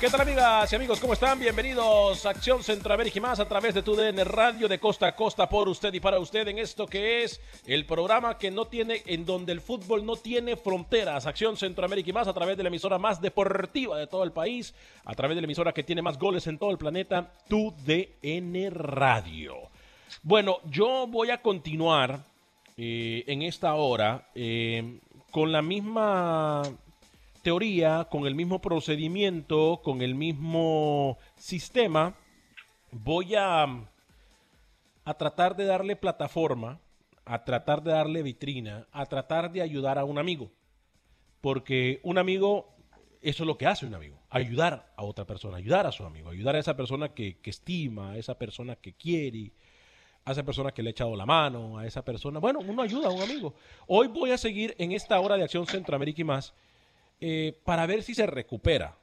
¿Qué tal amigas y amigos? ¿Cómo están? Bienvenidos a Acción Centroamérica y más a través de tu DN Radio de costa a costa por usted y para usted en esto que es el programa que no tiene, en donde el fútbol no tiene fronteras. Acción Centroamérica y más a través de la emisora más deportiva de todo el país, a través de la emisora que tiene más goles en todo el planeta, tu DN Radio. Bueno, yo voy a continuar eh, en esta hora eh, con la misma teoría, con el mismo procedimiento, con el mismo sistema, voy a, a tratar de darle plataforma, a tratar de darle vitrina, a tratar de ayudar a un amigo. Porque un amigo, eso es lo que hace un amigo, ayudar a otra persona, ayudar a su amigo, ayudar a esa persona que, que estima, a esa persona que quiere, a esa persona que le ha echado la mano, a esa persona. Bueno, uno ayuda a un amigo. Hoy voy a seguir en esta hora de acción Centroamérica y más eh, para ver si se recupera.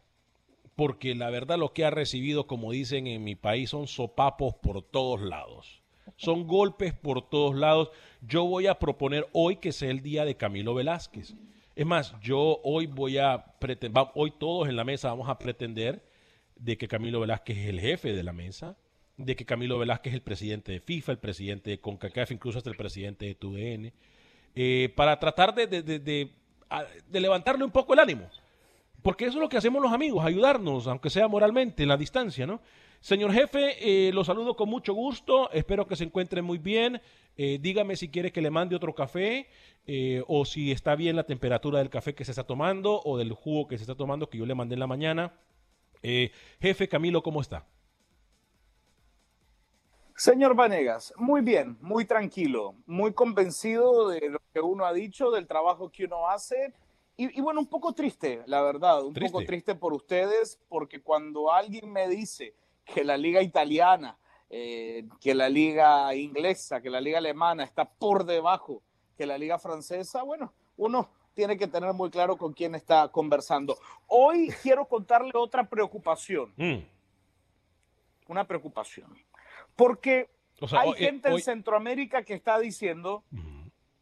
Porque la verdad lo que ha recibido, como dicen en mi país, son sopapos por todos lados. Son golpes por todos lados. Yo voy a proponer hoy que sea el día de Camilo Velázquez. Es más, yo hoy voy a pretender, hoy todos en la mesa vamos a pretender de que Camilo Velázquez es el jefe de la mesa, de que Camilo Velázquez es el presidente de FIFA, el presidente de CONCACAF, incluso hasta el presidente de TUDN, eh, para tratar de, de, de, de de levantarle un poco el ánimo. Porque eso es lo que hacemos los amigos, ayudarnos, aunque sea moralmente, en la distancia, ¿no? Señor jefe, eh, lo saludo con mucho gusto, espero que se encuentre muy bien. Eh, dígame si quiere que le mande otro café eh, o si está bien la temperatura del café que se está tomando o del jugo que se está tomando que yo le mandé en la mañana. jefe Camilo, ¿cómo está? Señor Vanegas, muy bien, muy tranquilo, muy convencido de lo que uno ha dicho, del trabajo que uno hace. Y, y bueno, un poco triste, la verdad, un Triste. poco triste por ustedes, porque cuando alguien me dice que la liga italiana, eh, que la liga inglesa, que la liga alemana está por debajo que la liga francesa, bueno, uno tiene que tener muy claro con quién está conversando. Hoy quiero contarle otra preocupación, Mm. una preocupación. Porque O sea, hay hoy- gente hoy- en Centroamérica que está diciendo,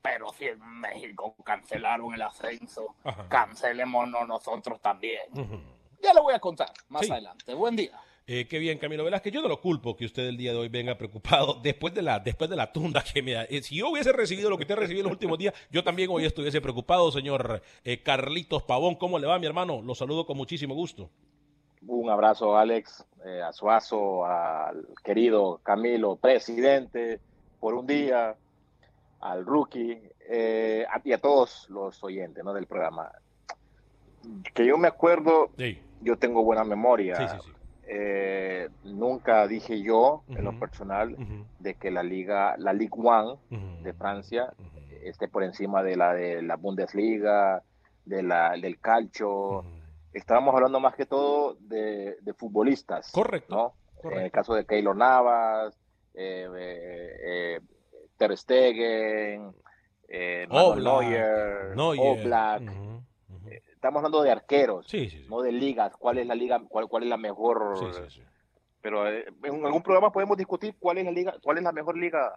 pero si en México cancelaron el ascenso, Ajá. cancelémonos nosotros también. Ya le voy a contar más Sí. adelante. Buen día. Eh, qué bien, Camilo Velázquez. Yo no lo culpo que usted el día de hoy venga preocupado después de la, después de la tunda que me da. Eh, si yo hubiese recibido lo que usted recibido en los últimos días, yo también hoy estuviese preocupado, señor eh, Carlitos Pavón. ¿Cómo le va, mi hermano? Lo saludo con muchísimo gusto. Un abrazo, Alex, eh, a Suazo, al querido Camilo, presidente, por un día, al rookie, eh, a, y a todos los oyentes ¿no? del programa. Que yo me acuerdo, Sí, yo tengo buena memoria. sí, sí. sí. Eh, nunca dije yo, en lo personal, de que la liga, la Ligue One ujú, de Francia esté por encima de la de la Bundesliga, de la, del calcio. Estábamos hablando más que todo de, de futbolistas. Correcto, ¿no? correcto. En el caso de Keylor Navas, eh, eh, eh, Ter Stegen, eh, Oblak, Neuer. Oblak. Ujú. Estamos hablando de arqueros, Sí, sí, sí. no de ligas. ¿Cuál es la liga? ¿Cuál, cuál es la mejor? Pero eh, en algún programa podemos discutir cuál es la liga, cuál es la mejor liga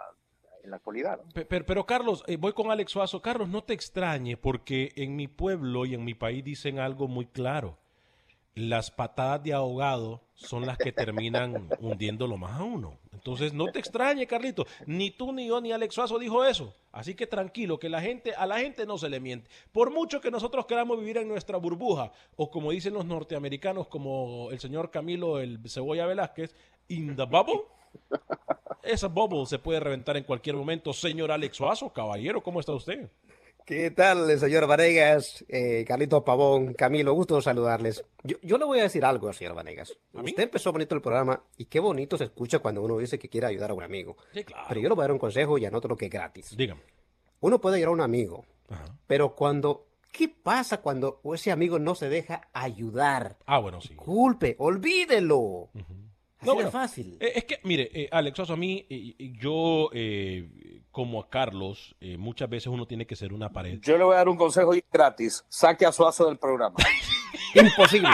en la actualidad. Pero, pero, Carlos, eh, voy con Alex Suazo. Carlos, no te extrañe porque en mi pueblo y en mi país dicen algo muy claro. las patadas de ahogado son las que terminan hundiéndolo más a uno. Entonces, no te extrañe, Carlito. Ni tú, ni yo, ni Alex Suazo dijo eso. Así que tranquilo, que la gente, a la gente no se le miente. Por mucho que nosotros queramos vivir en nuestra burbuja, o como dicen los norteamericanos, como el señor Camilo, el Cebolla Velázquez, in the bubble, esa bubble se puede reventar en cualquier momento. Señor Alex Suazo, caballero, ¿cómo está usted? ¿Qué tal, señor Vanegas? Eh, Carlitos Pavón, Camilo, gusto saludarles. Yo, yo le voy a decir algo, señor Vanegas. Usted empezó bonito el programa y qué bonito se escucha cuando uno dice que quiere ayudar a un amigo. Sí, claro. Pero yo le voy a dar un consejo y anoto lo que es gratis. Dígame. Uno puede ayudar a un amigo, Ajá. pero cuando... ¿Qué pasa cuando ese amigo no se deja ayudar? Ah, bueno, sí. Culpe, olvídelo. Así No, bueno, fácil. Eh, es que, mire, eh, Alex Suazo, a mí, eh, eh, yo, eh, como a Carlos, eh, muchas veces uno tiene que ser una pared. Yo le voy a dar un consejo gratis. Saque a Suazo del programa. Imposible.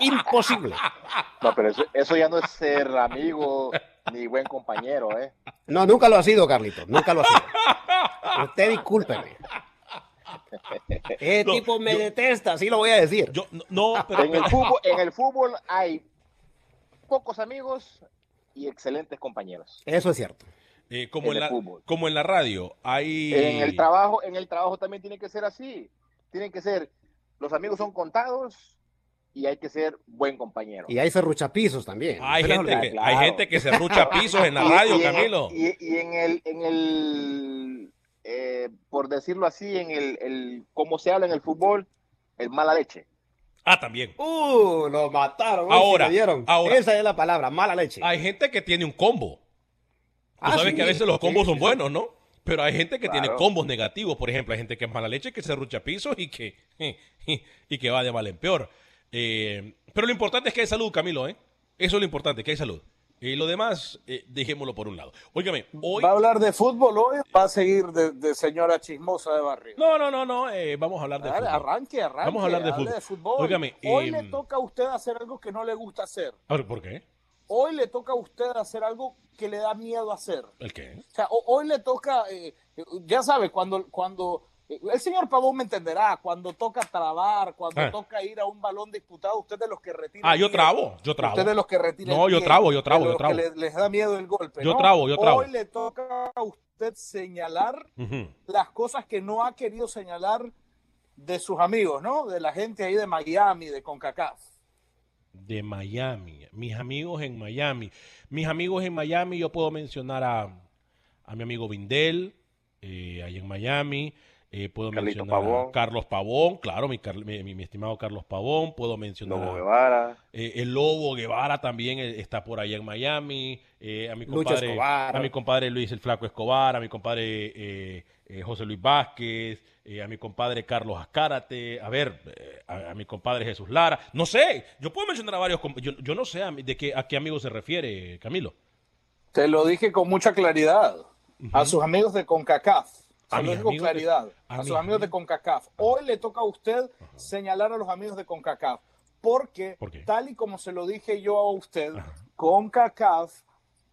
Imposible. No, pero eso, eso ya no es ser amigo ni buen compañero, ¿eh? No, nunca lo ha sido, Carlito. Nunca lo ha sido. Usted discúlpeme. Ese No, tipo me yo- detesta, sí lo voy a decir. Yo, no, no, pero, En el fútbol, en el fútbol hay pocos amigos y excelentes compañeros. Eso es cierto. eh, como, en la, fútbol. como en la radio, hay... En el trabajo, en el trabajo también tiene que ser así. Tienen que ser, los amigos son contados y hay que ser buen compañero. Y hay serruchapisos también. Hay gente, que, claro. hay gente que se rucha pisos en la radio, y Camilo. y, y en el, en el eh, por decirlo así, en el, el cómo se habla en el fútbol, el mala leche. Ah, también. Uh, lo mataron. uy, Ahora, dieron. ahora. Esa es la palabra, mala leche. Hay gente que tiene un combo. Tú Ah, sabes sí, que a veces los sí, combos son sí. buenos, ¿no? Pero hay gente que tiene combos negativos. Por ejemplo, hay gente que es mala leche, que se rucha pisos y que, y que va de mal en peor. Eh, pero lo importante es que hay salud, Camilo, ¿eh? Eso es lo importante, que hay salud. Y lo demás, eh, dejémoslo por un lado. Óigame, hoy... ¿Va a hablar de fútbol hoy o va a seguir de, de señora chismosa de barrio? No, no, no, no, eh, vamos a hablar de fútbol. arranque, arranque. Vamos a hablar de fútbol. Óigame, hoy eh, le toca a usted hacer algo que no le gusta hacer. A ver, ¿por qué? Hoy le toca a usted hacer algo que le da miedo hacer. ¿El qué? O sea, ho- hoy le toca, eh, ya sabe, cuando, cuando el señor Pavón me entenderá, cuando toca trabar, cuando Ah. toca ir a un balón disputado, usted de los que retira. Ah, yo trabo, yo trabo. Usted de los que retira. No, yo trabo, yo trabo, yo trabo. que les da miedo el golpe. Yo ¿no? trabo, yo trabo. Hoy le toca a usted señalar las cosas que no ha querido señalar de sus amigos, ¿no? De la gente ahí de Miami, de CONCACAF. de Miami. Mis amigos en Miami. Mis amigos en Miami, yo puedo mencionar a, a mi amigo Vindel, eh, ahí en Miami. Eh, puedo Carlito mencionar a Pavón. Carlos Pavón, claro, mi, estimado Carlos Pavón. Puedo mencionar Lobo a- Guevara. eh, el Lobo Guevara también eh, está por allá en Miami. eh, a mi compadre, Escobar. a mi compadre Luis el Flaco Escobar, a mi compadre eh, eh, José Luis Vázquez, eh, a mi compadre Carlos Azcárate, a ver, eh, a, a mi compadre Jesús Lara. No sé, yo puedo mencionar a varios. Yo, yo no sé a, mi- de qué, a qué amigo se refiere, Camilo. Te lo dije con mucha claridad. A sus amigos de CONCACAF. A lo con de- claridad. a A, sus amigos de. CONCACAF. Hoy le toca a usted señalar a los amigos de CONCACAF. Porque, tal y como se lo dije yo a usted, Ajá. CONCACAF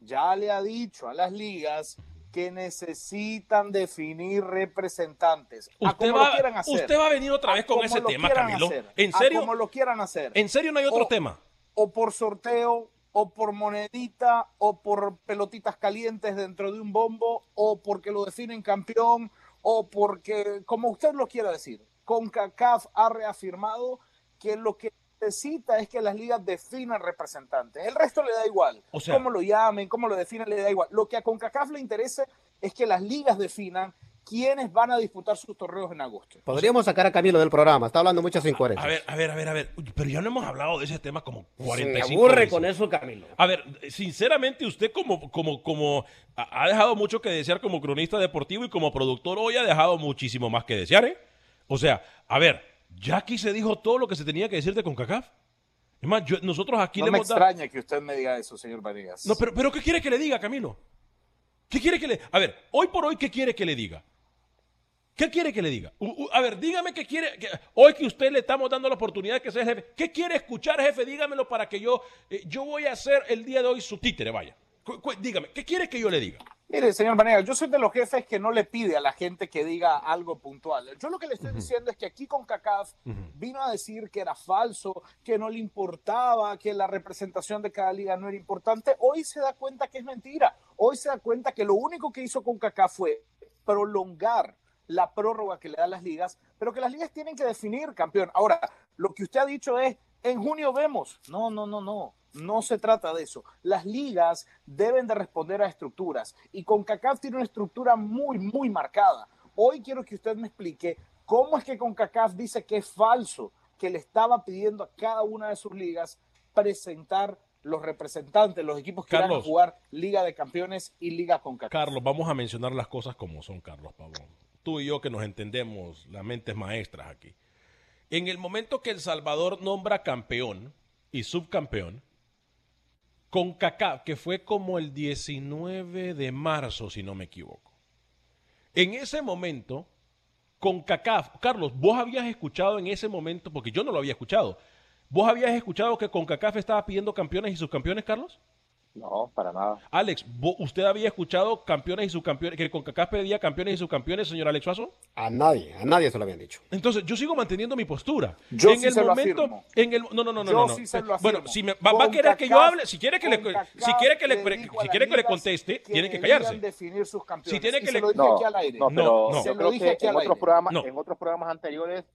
ya le ha dicho a las ligas que necesitan definir representantes. A Usted lo va, quieran hacer. usted va a venir otra A vez con ese lo tema, quieran Camilo. hacer. ¿En A serio? como lo quieran hacer ¿En serio no hay otro O- tema? o por sorteo, o por monedita, o por pelotitas calientes dentro de un bombo, o porque lo definen campeón, o porque, como usted lo quiera decir, CONCACAF ha reafirmado que lo que necesita es que las ligas definan representantes. El resto le da igual. O sea- cómo lo llamen, cómo lo definen, le da igual. Lo que a CONCACAF le interesa es que las ligas definan quiénes van a disputar sus torneos en agosto. Podríamos sacar a Camilo del programa. Está hablando muchas incoherencias. A ver, a ver, a ver, a ver. Pero ya no hemos hablado de ese tema como Se 45 aburre veces. con eso, Camilo. A ver, sinceramente, usted como, como, como ha dejado mucho que desear como cronista deportivo y como productor hoy ha dejado muchísimo más que desear, ¿eh? O sea, a ver, ya aquí se dijo todo lo que se tenía que decir de CONCACAF. Es más, yo- nosotros aquí no le me hemos dado... extraña que usted me diga eso, señor Vanegas. No, pero, pero ¿qué quiere que le diga, Camilo? ¿Qué quiere que le... A ver, hoy por hoy, ¿qué quiere que le diga? ¿Qué quiere que le diga? U- u- a ver, dígame qué quiere. que- hoy que usted le estamos dando la oportunidad de que sea jefe. ¿Qué quiere escuchar, jefe? Dígamelo para que yo. eh, yo voy a ser el día de hoy su títere, vaya. Cu- cu- dígame, ¿qué quiere que yo le diga? Mire, señor Vanega, yo soy de los jefes que no le pide a la gente que diga algo puntual. Yo lo que le estoy diciendo es que aquí con CACAF vino a decir que era falso, que no le importaba, que la representación de cada liga no era importante. Hoy se da cuenta que es mentira. Hoy se da cuenta que lo único que hizo con CACAF fue prolongar la prórroga que le da las ligas, pero que las ligas tienen que definir campeón. Ahora, lo que usted ha dicho es, en junio vemos. No, no, no, no. No se trata de eso. Las ligas deben de responder a estructuras y CONCACAF tiene una estructura muy, muy marcada. Hoy quiero que usted me explique cómo es que CONCACAF dice que es falso, que le estaba pidiendo a cada una de sus ligas presentar los representantes, los equipos que van a jugar Liga de Campeones y Liga CONCACAF. Carlos, vamos a mencionar las cosas como son, Carlos Pavón. Tú y yo que nos entendemos, las mentes maestras aquí. En el momento que El Salvador nombra campeón y subcampeón, con CACAF, que fue como el 19 de marzo, si no me equivoco. En ese momento, con CACAF, Carlos, vos habías escuchado en ese momento, porque yo no lo había escuchado, ¿vos habías escuchado que con CACAF estaba pidiendo campeones y subcampeones, Carlos? No, para nada. Alex, ¿usted había escuchado campeones y subcampeones, que con CACAF pedía campeones y subcampeones, señor Alex Suazo? A nadie, a nadie se lo habían dicho. Entonces, yo sigo manteniendo mi postura. Yo en sí el se momento, lo en el no, no, no, no, no. bueno, si me, va, a querer que yo hable, si quiere que le si quiere que le, si quiere que le conteste, tiene que callarse. Definir sus campeones. Si tiene que le no, aquí al aire. no, pero no, yo creo que en otros programas, en otros programas anteriores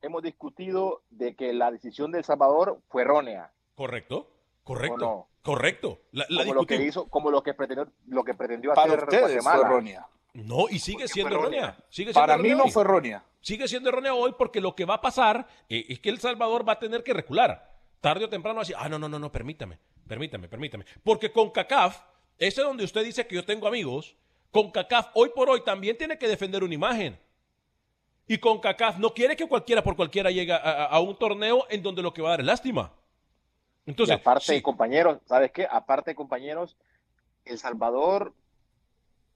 hemos discutido de que la decisión de El Salvador fue errónea. Correcto. Correcto. Correcto. La, como lo que hizo, como lo que pretendió, lo que pretendió Para hacer ustedes fue errónea. No, y sigue siendo errónea. Sigue Para mí no fue errónea. Sigue siendo errónea hoy porque lo que va a pasar eh, es que El Salvador va a tener que recular. Tarde o temprano así, ah, no, no, no, no, permítame, permítame, permítame. Porque con CACAF, ese es donde usted dice que yo tengo amigos, con CACAF hoy por hoy también tiene que defender una imagen. Y con CACAF no quiere que cualquiera por cualquiera llegue a un torneo en donde lo que va a dar es lástima. Entonces, aparte, compañeros, ¿sabes qué? Aparte, compañeros, El Salvador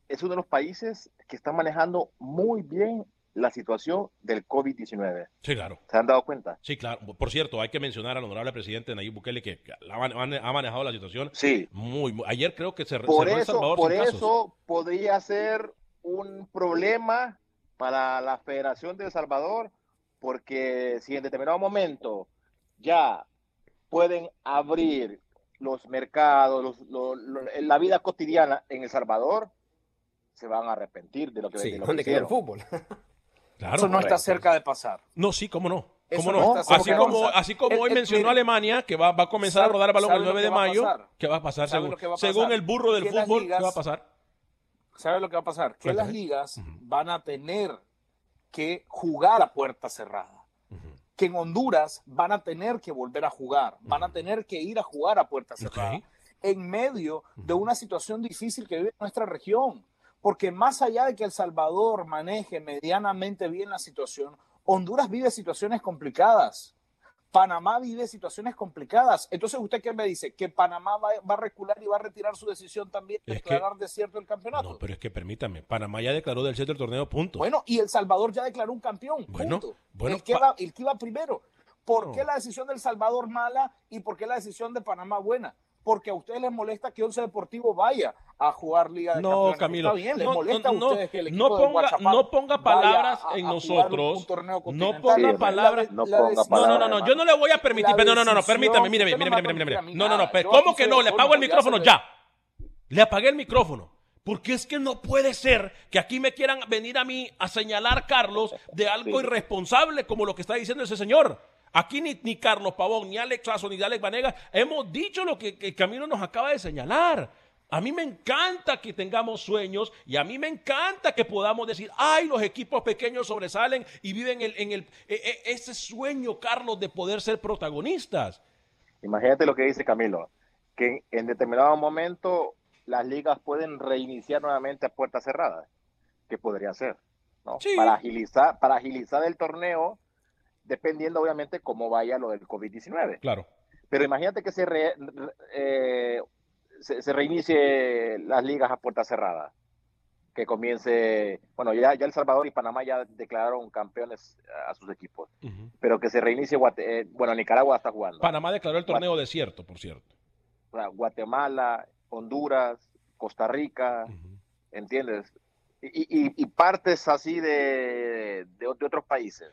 es uno de los países que está manejando muy bien la situación del COVID-19. Sí, claro. ¿Se han dado cuenta? Sí, claro. Por cierto, hay que mencionar al honorable presidente Nayib Bukele que ha manejado la situación. Sí. Muy, ayer creo que se por eso, El Salvador Por eso podría ser un problema para la Federación de El Salvador, porque si en determinado momento ya pueden abrir los mercados, la vida cotidiana en El Salvador, se van a arrepentir de lo que, sí, de lo que el fútbol. claro, Eso no está cerca de pasar. No, sí, cómo no. ¿Cómo no? así, como, así como hoy mencionó Alemania, que va, va, a comenzar a rodar el balón el 9 de mayo, ¿qué va a pasar según, según el burro del fútbol? ¿Qué va a pasar? ¿Sabe lo que va a pasar? Que las ligas van a tener que jugar a puerta cerrada que en Honduras van a tener que volver a jugar, van a tener que ir a jugar a puerta cerrada, en medio de una situación difícil que vive nuestra región. Porque más allá de que El Salvador maneje medianamente bien la situación, Honduras vive situaciones complicadas. Panamá vive situaciones complicadas. Entonces, ¿usted qué me dice? ¿Que Panamá va, a recular y va a retirar su decisión también de declarar desierto el campeonato? No, pero es que permítame, Panamá ya declaró desierto el torneo, punto. Bueno, y El Salvador ya declaró un campeón, punto. Bueno, el, que va, el que iba primero. ¿Por qué la decisión del Salvador mala y por qué la decisión de Panamá buena? Porque a ustedes les molesta que Once Deportivo vaya a jugar Liga de no, Camilo, Está bien, les molesta a ustedes que el equipo no ponga, no ponga palabras en nosotros. no ponga palabras. No, no, no, no, yo no le voy a permitir. No, no, no, no, permítame, mire, mire, mire, mire, mire. No, no, no, ¿cómo que no? Le apago el micrófono ya. Le apagué el micrófono. Porque es que no puede ser que aquí me quieran venir a mí a señalar, Carlos, de algo irresponsable como lo que está diciendo ese señor. Aquí ni, ni Carlos Pavón, ni Alex Lazo, ni Alex Vanega hemos dicho lo que, Camilo nos acaba de señalar. A mí me encanta que tengamos sueños y a mí me encanta que podamos decir, ay, los equipos pequeños sobresalen y viven en el, e, e, ese sueño, Carlos, de poder ser protagonistas. Imagínate lo que dice Camilo, que en determinado momento las ligas pueden reiniciar nuevamente a puertas cerradas, que podría ser, ¿no? Para agilizar, para agilizar el torneo dependiendo obviamente cómo vaya lo del COVID-19. Claro. Pero imagínate que se, eh, se, reinicie las ligas a puerta cerrada, que comience, bueno, ya, ya El Salvador y Panamá ya declararon campeones a sus equipos, pero que se reinicie, eh, bueno, Nicaragua está jugando. Panamá declaró el torneo desierto, por cierto. Guatemala, Honduras, Costa Rica, ¿entiendes? Y, y, partes así de, de, otros países.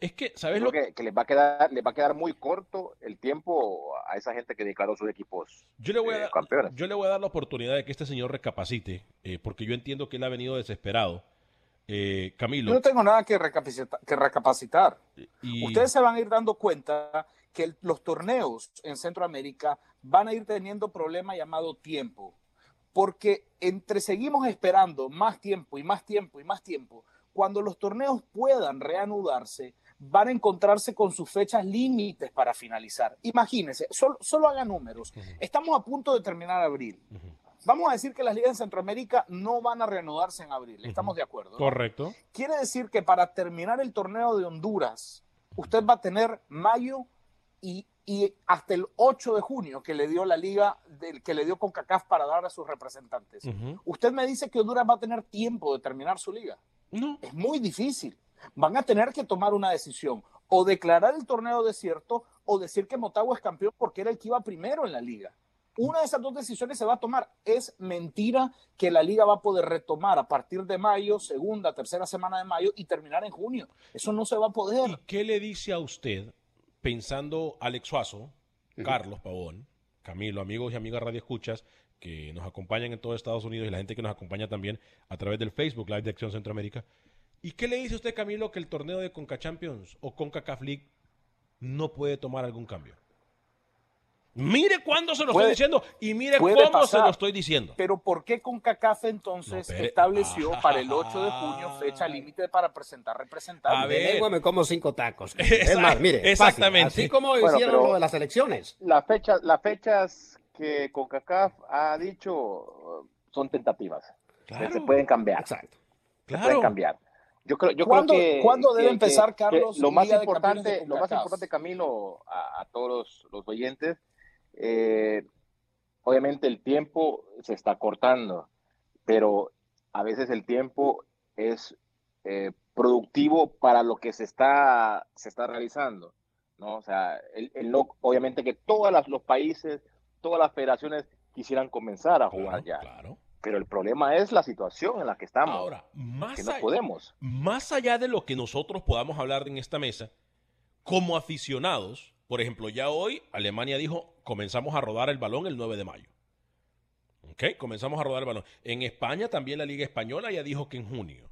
Es que, ¿sabes lo que, que les va a quedar les va a quedar muy corto el tiempo a esa gente que declaró sus equipos yo le voy a eh, campeones. Yo le voy a dar la oportunidad de que este señor recapacite, eh, porque yo entiendo que él ha venido desesperado. Eh, Camilo. Yo no tengo nada que, recapacitar. Que recapacitar. Ustedes se van a ir dando cuenta que los torneos en Centroamérica van a ir teniendo problema llamado tiempo porque entre seguimos esperando más tiempo y más tiempo y más tiempo, cuando los torneos puedan reanudarse, van a encontrarse con sus fechas límites para finalizar. Imagínense, solo, solo hagan números. Estamos a punto de terminar abril. Vamos a decir que las ligas en Centroamérica no van a reanudarse en abril. Estamos de acuerdo. Correcto. Quiere decir que para terminar el torneo de Honduras, usted va a tener mayo y y hasta el 8 de junio que le dio la liga, del, que le dio CONCACAF para dar a sus representantes. Usted me dice que Honduras va a tener tiempo de terminar su liga. No. Es muy difícil. Van a tener que tomar una decisión, o declarar el torneo desierto, o decir que Motagua es campeón porque era el que iba primero en la liga. Una de esas dos decisiones se va a tomar. Es mentira que la liga va a poder retomar a partir de mayo, segunda, tercera semana de mayo y terminar en junio. Eso no se va a poder. ¿Y qué le dice a usted pensando Alex Suazo, Carlos Pavón, Camilo, amigos y amigas Radio Escuchas, que nos acompañan en todo Estados Unidos y la gente que nos acompaña también a través del Facebook Live de Acción Centroamérica. ¿Y qué le dice usted, Camilo, que el torneo de Conca Champions o Conca League no puede tomar algún cambio? Mire cuándo se lo estoy diciendo y mire cómo se lo estoy diciendo. Pero ¿por qué CONCACAF entonces estableció para el 8 de junio fecha límite para presentar representantes? A ver, me como cinco tacos. es más, mire, exactamente. Así como hicieron lo de las elecciones. Las fechas, las fechas que CONCACAF ha dicho uh, son tentativas. Se pueden cambiar. Exacto. Se pueden cambiar. Yo creo, yo ¿Cuándo, creo que, ¿cuándo debe empezar, Carlos? lo, más importante, lo más importante, Camilo, a, a todos los, los oyentes, eh, obviamente el tiempo se está cortando, pero a veces el tiempo es eh, productivo para lo que se está, se está realizando. ¿no? O sea, el, obviamente que todos los países, todas las federaciones quisieran comenzar a jugar ya. Pero el problema es la situación en la que estamos. Ahora, más, que no podemos. más allá de lo que nosotros podamos hablar en esta mesa, como aficionados, por ejemplo, ya hoy Alemania dijo, comenzamos a rodar el balón el 9 de mayo. ¿Ok? Comenzamos a rodar el balón. En España también la Liga Española ya dijo que en junio.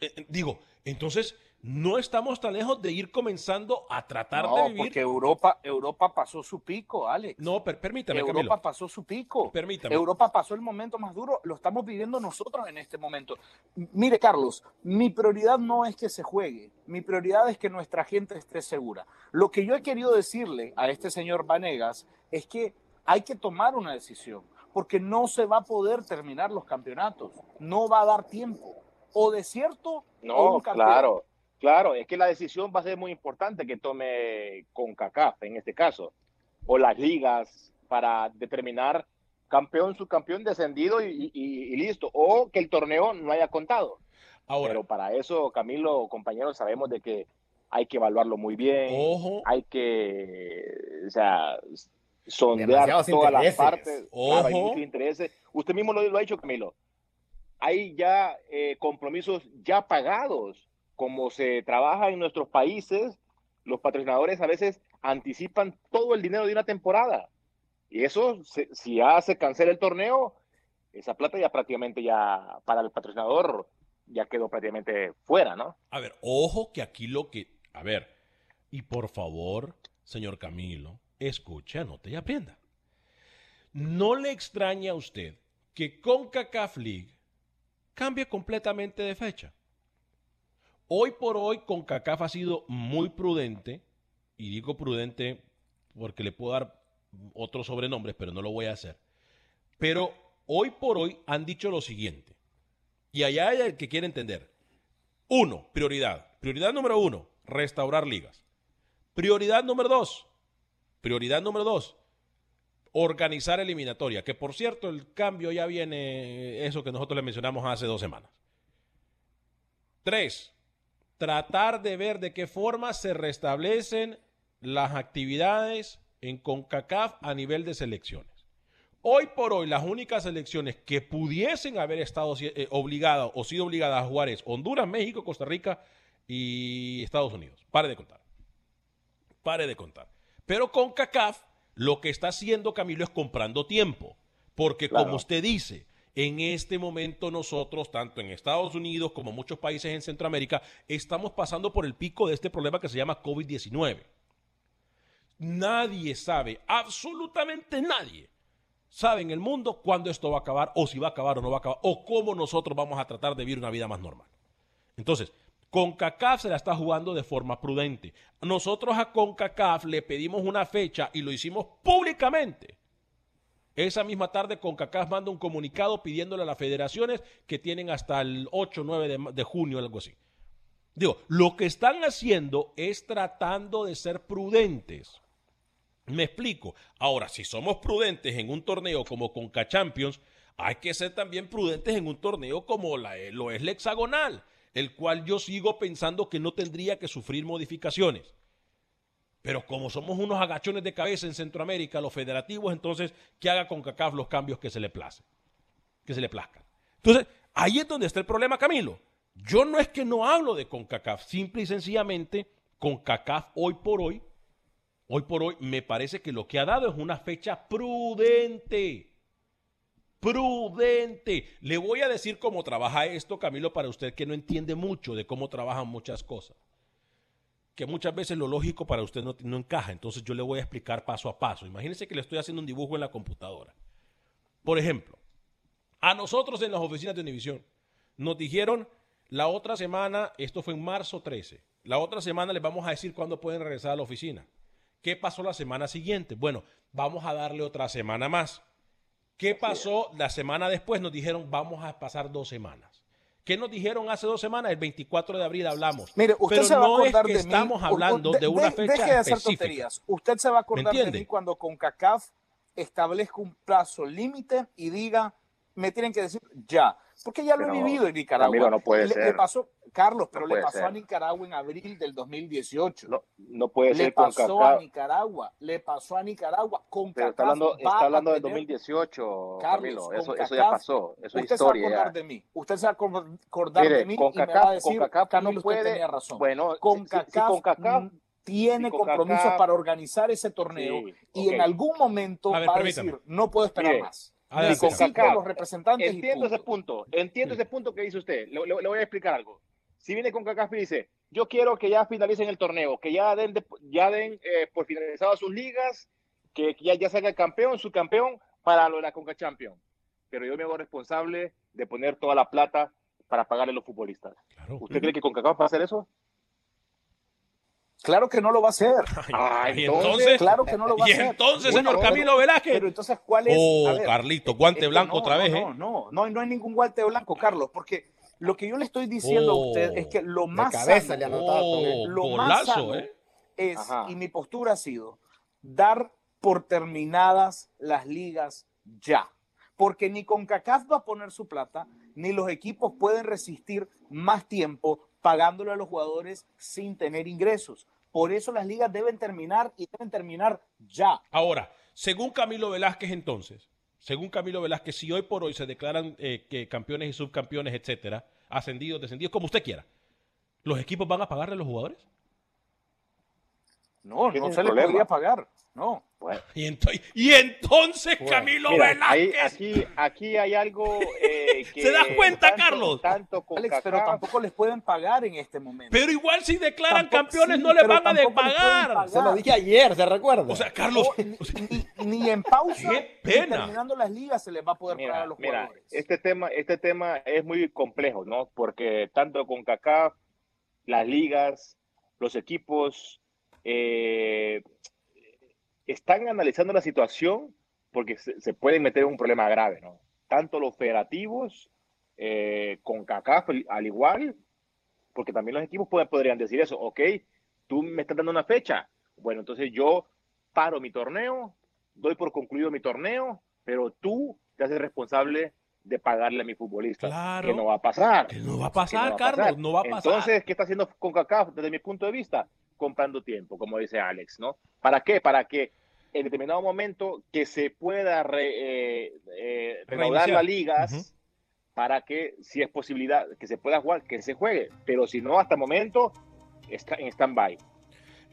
Eh, eh, digo, entonces no estamos tan lejos de ir comenzando a tratar de vivir. Porque Europa, Europa pasó su pico, Alex. No, permítame. Europa pasó su pico. Permítame. Europa pasó el momento más duro. Lo estamos viviendo nosotros en este momento. Mire, Carlos, mi prioridad no es que se juegue. Mi prioridad es que nuestra gente esté segura. Lo que yo he querido decirle a este señor Vanegas es que hay que tomar una decisión, porque no se va a poder terminar los campeonatos. No va a dar tiempo. O desierto. No, claro Claro, es que la decisión va a ser muy importante que tome CONCACAF en este caso, o las ligas para determinar campeón, subcampeón, descendido y, listo, o que el torneo no haya contado. Ahora, Pero para eso, Camilo, compañeros, sabemos de que hay que evaluarlo muy bien, ojo, hay que, o sea, sondear todas las partes, ojo. hay muchos intereses. Usted mismo lo, lo, ha dicho, Camilo. Hay ya eh, compromisos ya pagados como se trabaja en nuestros países, los patrocinadores a veces anticipan todo el dinero de una temporada. Y eso, si ya se cancela el torneo, esa plata ya prácticamente ya para el patrocinador ya quedó prácticamente fuera, ¿no? A ver, ojo que aquí lo que, a ver, y por favor, señor Camilo, escuche, anote y aprenda. No le extraña a usted que CONCACAF League cambie completamente de fecha. Hoy por hoy, CONCACAF ha sido muy prudente, y digo prudente porque le puedo dar otros sobrenombres, pero no lo voy a hacer. Pero hoy por hoy han dicho lo siguiente, y allá hay el que quiere entender. Uno, prioridad. Prioridad número uno, restaurar ligas. Prioridad número dos, prioridad número dos, organizar eliminatoria. Que por cierto, el cambio ya viene, eso que nosotros le mencionamos hace dos semanas. Tres, tratar de ver de qué forma se restablecen las actividades en CONCACAF a nivel de selecciones. Hoy por hoy, las únicas selecciones que pudiesen haber estado eh, obligadas o sido obligadas a jugar es Honduras, México, Costa Rica y Estados Unidos. Pare de contar. Pare de contar. Pero con CACAF, lo que está haciendo Camilo es comprando tiempo. Porque como usted dice, en este momento nosotros, tanto en Estados Unidos como muchos países en Centroamérica, estamos pasando por el pico de este problema que se llama COVID-19. Nadie sabe, absolutamente nadie sabe en el mundo cuándo esto va a acabar, o si va a acabar o no va a acabar, o cómo nosotros vamos a tratar de vivir una vida más normal. Entonces, CONCACAF se la está jugando de forma prudente. Nosotros a CONCACAF le pedimos una fecha y lo hicimos públicamente. Esa misma tarde CONCACAF manda un comunicado pidiéndole a las federaciones que tienen hasta el 8 o 9 de, junio, algo así. Digo, lo que están haciendo es tratando de ser prudentes. Me explico. Ahora, si somos prudentes en un torneo como Conca Champions, hay que ser también prudentes en un torneo como la, lo es el hexagonal, el cual yo sigo pensando que no tendría que sufrir modificaciones. Pero como somos unos agachones de cabeza en Centroamérica, los federativos, entonces que haga con CACAF los cambios que se le place, que se le plazcan. Entonces, ahí es donde está el problema, Camilo. Yo no es que no hablo de CONCACAF, simple y sencillamente CONCACAF hoy por hoy Hoy por hoy me parece que lo que ha dado es una fecha prudente. Prudente. Le voy a decir cómo trabaja esto, Camilo, para usted que no entiende mucho de cómo trabajan muchas cosas. Que muchas veces lo lógico para usted no, no encaja. Entonces yo le voy a explicar paso a paso. Imagínense que le estoy haciendo un dibujo en la computadora. Por ejemplo, a nosotros en las oficinas de Univisión nos dijeron la otra semana, esto fue en marzo 13, la otra semana les vamos a decir cuándo pueden regresar a la oficina. ¿Qué pasó la semana siguiente? Bueno, vamos a darle otra semana más. ¿Qué pasó la semana después? Nos dijeron, vamos a pasar dos semanas. ¿Qué nos dijeron hace dos semanas? El 24 de abril hablamos. Mire, usted Pero se va no a acordar es que de estamos mí. hablando de, una fecha Deje de hacer específica. tonterías. Usted se va a acordar de mí cuando CONCACAF establezca un plazo límite y diga, me tienen que decir ya. Porque ya lo Pero, he vivido en Nicaragua. Camilo, no puede le, ser. le pasó, Carlos, pero No le pasó ser. a Nicaragua en abril del 2018. No, no puede le ser con pasó a. Nicaragua, le pasó a Nicaragua. Con Pero está hablando, está hablando del 2018, Carlos, Camilo. Eso, ya pasó. Eso es Usted se va a historia. acordar ya. de mí. Usted se va a acor- acordar Mire, de mí con y me va a CACAF, decir, con CACAF Camilo, no usted puede. tenía razón. Bueno, con si- mm, tiene compromisos para organizar ese torneo Sí, y en algún momento A ver, va a permítame. decir, no puedo esperar Mire, más. Adelante, Y con los representantes y Entiendo ese punto. entiendo ese punto que dice usted. Le, le- le voy a explicar algo. Si viene con CACAF y dice, yo quiero que ya finalicen el torneo, que ya den, de- ya den eh, por finalizadas sus ligas, que ya, ya salga el campeón, su campeón, para lo de la Conca Champion. Pero yo me hago responsable de poner toda la plata para pagarle a los futbolistas. Claro. ¿Usted cree que con CACAF va a hacer eso? Claro que no lo va a hacer. Ah, y entonces- entonces, Claro que no lo va a y hacer. entonces, Bueno, señor Camilo Velázquez. Pero entonces, ¿cuál es? Oh, A ver, Carlito, guante blanco no, otra vez, no, ¿eh? No, no, no, no hay ningún guante blanco, Carlos, porque lo que yo le estoy diciendo Oh. a usted es que lo De más cabeza sano- le anotaba con él. Oh, lo más sano ¿eh? es, Ajá. y mi postura ha sido, dar por terminadas las ligas ya. Porque ni CONCACAF va a poner su plata, ni los equipos pueden resistir más tiempo pagándole a los jugadores sin tener ingresos. Por eso las ligas deben terminar y deben terminar ya. Ahora, según Camilo Velázquez entonces, según Camilo Velázquez, si hoy por hoy se declaran eh, que campeones y subcampeones, etcétera, ascendidos, descendidos, como usted quiera, ¿los equipos van a pagarle a los jugadores? No, ¿Qué no se les problema? podría pagar. No. Bueno, Y, ento- y entonces Camilo mira, Velázquez. aquí, aquí hay algo eh, que... ¿Se da cuenta, tanto- Carlos? Tanto con Alex, pero tampoco les pueden pagar en este momento. Pero igual si declaran Tampoco- campeones sí, no le pero van a les pagar. pagar. Se lo dije ayer, ¿se recuerda? O sea, Carlos, ni, ni en pausa, Qué ni pena. terminando las ligas se les va a poder pagar a los mira, jugadores. este tema, este tema es muy complejo, ¿no? Porque tanto con CACAF, las ligas, los equipos eh, están analizando la situación porque se, se pueden meter en un problema grave, ¿no? Tanto los federativos eh, con CACAF al- al igual, porque también los equipos pueden- podrían decir eso, ok, tú me estás dando una fecha, bueno, entonces yo paro mi torneo, doy por concluido mi torneo, pero tú te haces responsable de pagarle a mi futbolista. Claro. Que no va a pasar. que no va a pasar, no va a Carlos, pasar. no va a pasar. Entonces, ¿qué está haciendo con CACAF desde mi punto de vista? Comprando tiempo, como dice Alex, ¿no? ¿Para qué? Para que en determinado momento que se pueda re, eh, renovar las ligas para que, si es posibilidad, que se pueda jugar, que se juegue. Pero si no, hasta el momento, está en stand-by.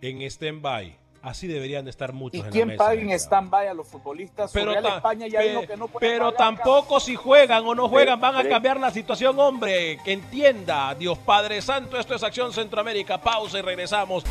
En stand-by. Así deberían de estar muchos. ¿Y quién paga en stand-by a los futbolistas? Pero, España ya dijo que no pero tampoco si juegan o no juegan van a cambiar la situación, hombre. Que entienda, Dios Padre Santo, esto es Acción Centroamérica. Pausa y regresamos.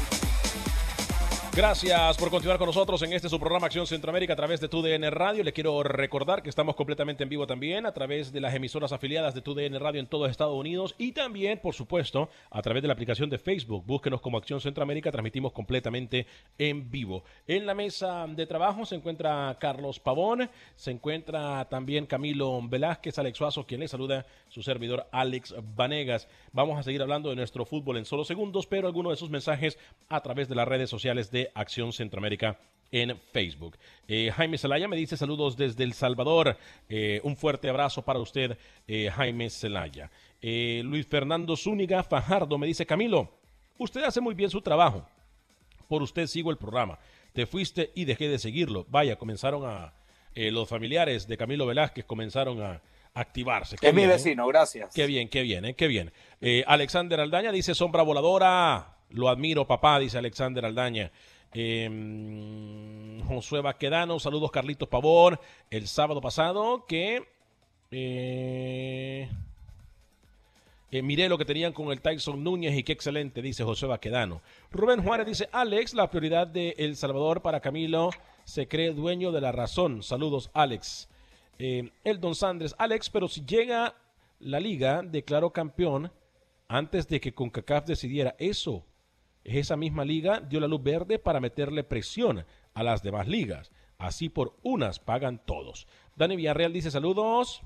Gracias por continuar con nosotros en este su programa Acción Centroamérica a través de TUDN Radio. Le quiero recordar que estamos completamente en vivo también a través de las emisoras afiliadas de TUDN Radio en todo Estados Unidos y también, por supuesto, a través de la aplicación de Facebook. Búsquenos como Acción Centroamérica, transmitimos completamente en vivo. En la mesa de trabajo se encuentra Carlos Pavón, se encuentra también Camilo Velázquez, Alex Suazo, quien le saluda, su servidor Alex Vanegas. Vamos a seguir hablando de nuestro fútbol en solo segundos, pero algunos de sus mensajes a través de las redes sociales de Acción Centroamérica en Facebook. Eh, Jaime Zelaya me dice saludos desde El Salvador. Eh, un fuerte abrazo para usted, eh, Jaime Zelaya. Luis Fernando Zúñiga Fajardo me dice, Camilo, usted hace muy bien su trabajo. Por usted sigo el programa. Te fuiste y dejé de seguirlo. Vaya, comenzaron a... los familiares de Camilo Velázquez comenzaron a, activarse. es mi vecino, gracias. Qué bien, qué bien, qué bien. Alexander Aldaña dice sombra voladora. Lo admiro, papá, dice Alexander Aldaña. Eh, Josué Baquedano, saludos Carlitos Pavón, el sábado pasado que eh, eh, miré lo que tenían con el Tyson Núñez y qué excelente, dice José Baquedano. Rubén Juárez dice, Alex, la prioridad de El Salvador para Camilo se cree dueño de la razón. Saludos, Alex. Eh, el Don Sandres, Alex, pero si llega la liga, declaró campeón antes de que CONCACAF decidiera eso esa misma liga dio la luz verde para meterle presión a las demás ligas. Así por unas pagan todos. Dani Villarreal dice saludos.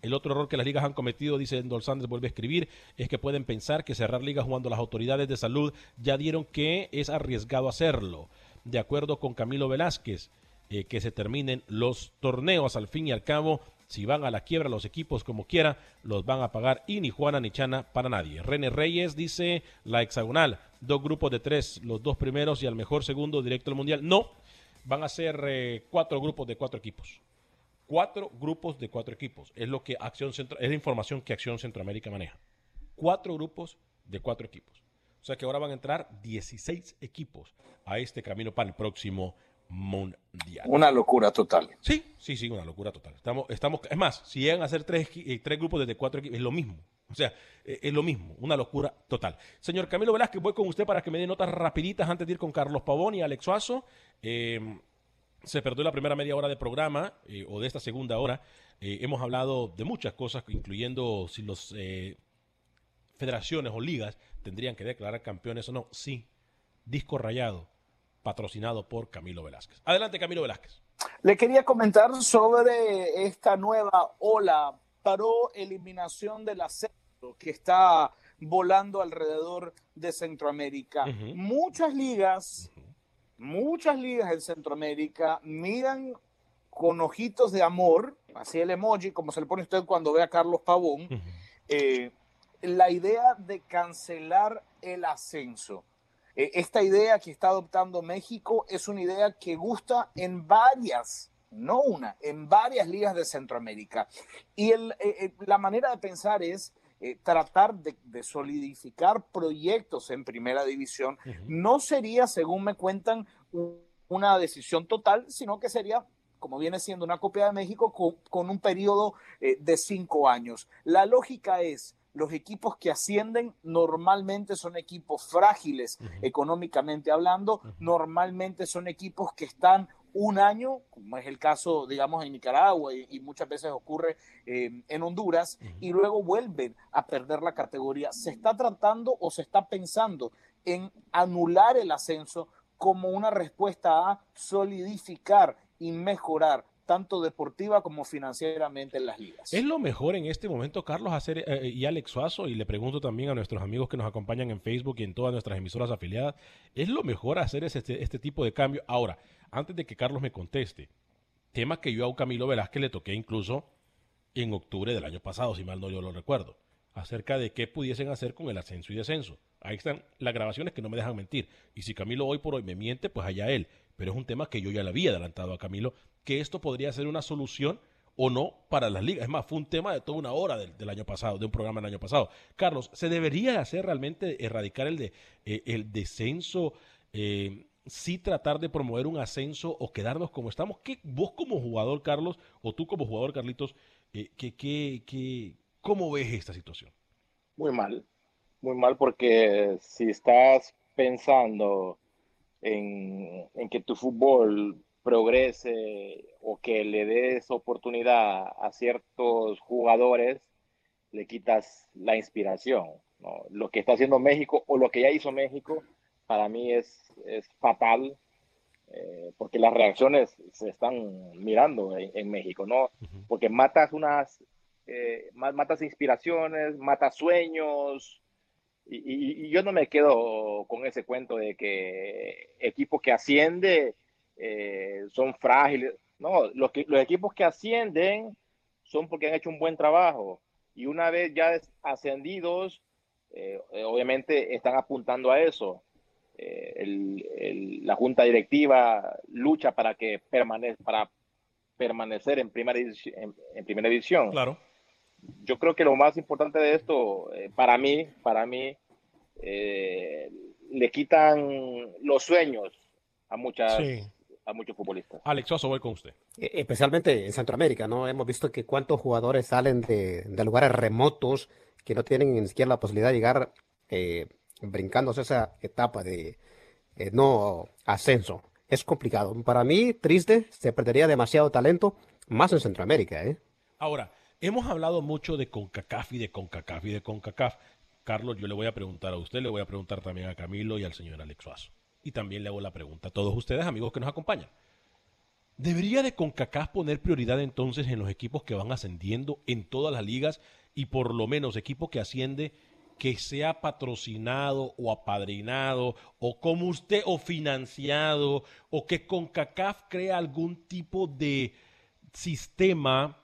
El otro error que las ligas han cometido, dice Endol Sanders, vuelve a escribir, es que pueden pensar que cerrar ligas cuando las autoridades de salud ya dieron que es arriesgado hacerlo. De acuerdo con Camilo Velázquez, eh, que se terminen los torneos al fin y al cabo si van a la quiebra los equipos como quiera, los van a pagar y ni Juana ni Chana para nadie. René Reyes dice la hexagonal, dos grupos de tres, los dos primeros y al mejor segundo directo al mundial. No, van a ser eh, cuatro grupos de cuatro equipos. Cuatro grupos de cuatro equipos. Es lo que Acción Centro, es la información que Acción Centroamérica maneja. Cuatro grupos de cuatro equipos. O sea que ahora van a entrar 16 equipos a este camino para el próximo mundial. Una locura total. Sí, sí, sí, una locura total. Estamos, estamos, es más, si llegan a ser tres, eh, tres grupos desde cuatro equipos, es lo mismo. O sea, eh, es lo mismo, una locura total. Señor Camilo Velázquez, voy con usted para que me dé notas rapiditas antes de ir con Carlos Pavón y Alex Suazo. Em, se perdió la primera media hora de programa eh, o de esta segunda hora. hemos hablado de muchas cosas, incluyendo si los federaciones o ligas tendrían que declarar campeones o no. Sí, disco rayado patrocinado por Camilo Velázquez. Adelante, Camilo Velázquez. Le quería comentar sobre esta nueva ola paró eliminación del ascenso que está volando alrededor de Centroamérica. Muchas ligas, muchas ligas en Centroamérica miran con ojitos de amor, así el emoji, como se le pone usted cuando ve a Carlos Pavón, eh, la idea de cancelar el ascenso. Eh, esta idea que está adoptando México es una idea que gusta en varias, no una, en varias ligas de Centroamérica. Y eh, eh, la manera de pensar es tratar de, solidificar proyectos en primera división. No sería, según me cuentan, una decisión total, sino que sería como viene siendo una copia de México, con, un periodo de cinco años. La lógica es, los equipos que ascienden normalmente son equipos frágiles económicamente hablando, normalmente son equipos que están un año, como es el caso, digamos, en Nicaragua y, muchas veces ocurre eh, en Honduras, y luego vuelven a perder la categoría. Se está tratando o se está pensando en anular el ascenso como una respuesta a solidificar y mejorar tanto deportiva como financieramente en las ligas. ¿Es lo mejor en este momento, Carlos, hacer, eh, eh, y Alex Suazo, y le pregunto también a nuestros amigos que nos acompañan en Facebook y en todas nuestras emisoras afiliadas, ¿es lo mejor hacer este, este tipo de cambio? Ahora, antes de que Carlos me conteste, tema que yo a Camilo Velázquez le toqué incluso en octubre del año pasado, si mal no yo lo recuerdo, acerca de qué pudiesen hacer con el ascenso y descenso. Ahí están las grabaciones que no me dejan mentir. Y si Camilo hoy por hoy me miente, pues allá él. pero es un tema que yo ya le había adelantado a Camilo, que esto podría ser una solución o no para las ligas. Es más, fue un tema de toda una hora del, año pasado, de un programa del año pasado. Carlos, ¿se debería hacer realmente erradicar el, de, eh, el descenso? Eh, sí tratar de promover un ascenso o quedarnos como estamos. ¿Qué, vos como jugador, Carlos, o tú como jugador, Carlitos, eh, ¿qué, cómo ves esta situación? Muy mal, muy mal porque si estás pensando en, en que tu fútbol progrese o que le des oportunidad a ciertos jugadores, le quitas la inspiración. Lo que está haciendo México o lo que ya hizo México, para mí es, es fatal, eh, porque las reacciones se están mirando en, México, ¿no? Porque matas unas, eh, matas inspiraciones, matas sueños, y, y, yo no me quedo con ese cuento de que equipo que asciende eh, son frágiles. No, los, que, los equipos que ascienden son porque han hecho un buen trabajo. Y una vez ya ascendidos, eh, eh, obviamente están apuntando a eso. La junta directiva lucha para que permanezca para permanecer en primera edición, en, primera edición. Claro. Yo creo que lo más importante de esto, para mí, para mí, le quitan los sueños a muchas, a muchos futbolistas. Alex Sosa, voy con usted. E, especialmente en Centroamérica, ¿no? Hemos visto que cuántos jugadores salen de, lugares remotos que no tienen ni siquiera la posibilidad de llegar eh, brincándose esa etapa de eh, no ascenso. Es complicado. Para mí, triste, se perdería demasiado talento, más en Centroamérica, ¿eh? Ahora, hemos hablado mucho de CONCACAF y de CONCACAF y de CONCACAF. Carlos, yo le voy a preguntar a usted, le voy a preguntar también a Camilo y al señor Alex Suazo. Y también le hago la pregunta a todos ustedes, amigos que nos acompañan. ¿Debería de CONCACAF poner prioridad entonces en los equipos que van ascendiendo en todas las ligas y por lo menos equipo que asciende que sea patrocinado o apadrinado o como usted o financiado o que CONCACAF crea algún tipo de sistema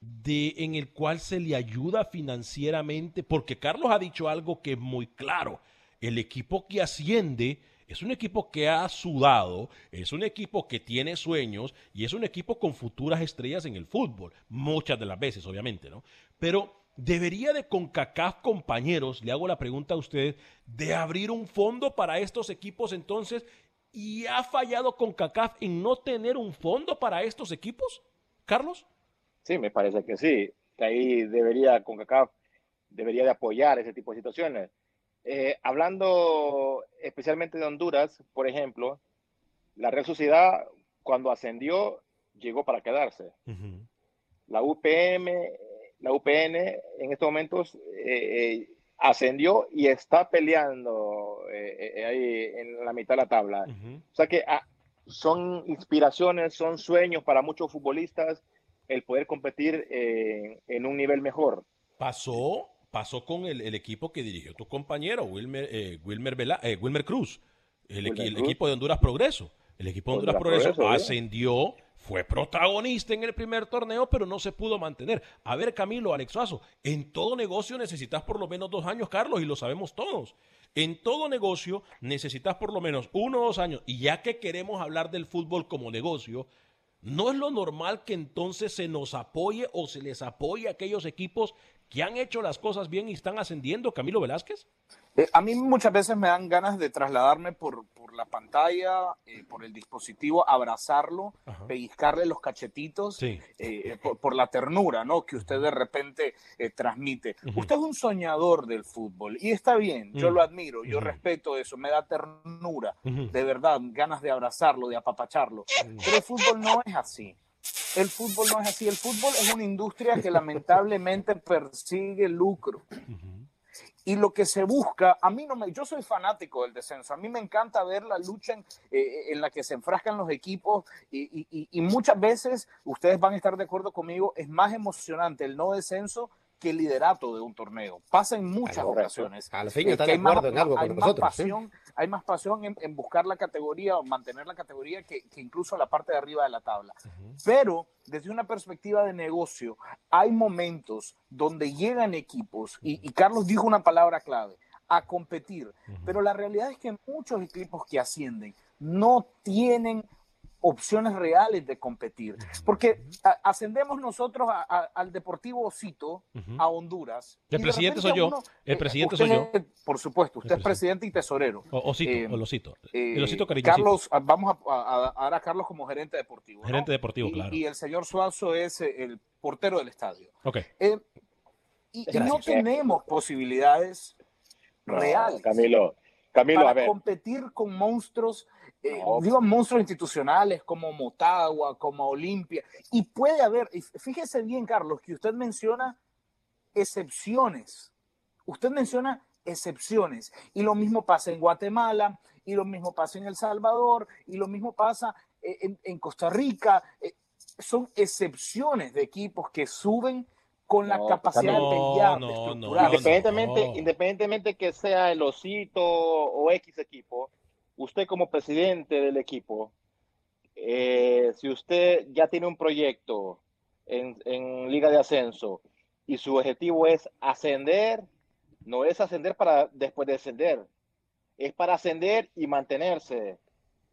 de en el cual se le ayuda financieramente porque Carlos ha dicho algo que es muy claro el equipo que asciende es un equipo que ha sudado, es un equipo que tiene sueños y es un equipo con futuras estrellas en el fútbol, muchas de las veces, obviamente, ¿no? Pero debería de CONCACAF, compañeros, le hago la pregunta a ustedes, de abrir un fondo para estos equipos entonces, y ha fallado CONCACAF en no tener un fondo para estos equipos, Carlos? Sí, me parece que sí, que ahí debería CONCACAF debería de apoyar ese tipo de situaciones. Eh, hablando especialmente de Honduras, por ejemplo, la Real Sociedad cuando ascendió llegó para quedarse. La UPM, la UPN en estos momentos eh, eh, ascendió y está peleando ahí en la mitad de la tabla. O sea que ah, son inspiraciones, son sueños para muchos futbolistas el poder competir en un nivel mejor. Pasó pasó con el, equipo que dirigió tu compañero, Wilmer, eh, Wilmer, eh, Wilmer Cruz, el, equipo de Honduras Progreso. El equipo de Honduras, Progreso, ascendió, fue protagonista en el primer torneo, pero no se pudo mantener. A ver, Camilo, Alexazo, en todo negocio necesitas por lo menos dos años, Carlos, y lo sabemos todos. En todo negocio necesitas por lo menos uno o dos años. Y ya que queremos hablar del fútbol como negocio, ¿no es lo normal que entonces se nos apoye o se les apoye a aquellos equipos que han hecho las cosas bien y están ascendiendo, Camilo Velázquez? Eh, a mí muchas veces me dan ganas de trasladarme por, por la pantalla, eh, por el dispositivo, abrazarlo, pellizcarle los cachetitos, eh, por, la ternura ¿no? que usted de repente transmite. Usted es un soñador del fútbol y está bien, yo lo admiro, yo respeto eso, me da ternura, de verdad, ganas de abrazarlo, de apapacharlo. Pero el fútbol no es así. El fútbol no es así. El fútbol es una industria que lamentablemente persigue lucro. Y lo que se busca, a mí no me, yo soy fanático del descenso, a mí me encanta ver la lucha en, eh, la que se enfrascan los equipos y, y, muchas veces, ustedes van a estar de acuerdo conmigo, es más emocionante el no descenso que el liderato de un torneo. Pasa en muchas ocasiones. Al fin está de acuerdo en algo con nosotros. Pasión, Hay más pasión en, buscar la categoría o mantener la categoría que, incluso la parte de arriba de la tabla. Pero desde una perspectiva de negocio, hay momentos donde llegan equipos, y, y Carlos dijo una palabra clave, a competir. Pero la realidad es que muchos equipos que ascienden no tienen opciones reales de competir. Porque ascendemos nosotros al Deportivo Osito, a Honduras. El presidente soy yo. el eh, presidente soy yo. por supuesto, usted es presidente y tesorero. Osito, eh, el Osito. el Osito Carlos, vamos a, dar a Carlos como gerente deportivo. Gerente deportivo, claro. Y el señor Suazo es eh, el portero del estadio. Ok. y, no tenemos posibilidades reales. Camilo, Camilo, para a ver. competir con monstruos eh, digo, monstruos institucionales como Motagua, como Olimpia, y puede haber, fíjese bien, Carlos, que usted menciona excepciones. Usted menciona excepciones. Y lo mismo pasa en Guatemala, y lo mismo pasa en El Salvador, y lo mismo pasa eh, en, Costa Rica. Eh, son excepciones de equipos que suben con la capacidad de independientemente, independientemente que sea el Osito o X equipo, usted como presidente del equipo, eh, si usted ya tiene un proyecto en, Liga de Ascenso y su objetivo es ascender, no es ascender para después de ascender, es para ascender y mantenerse.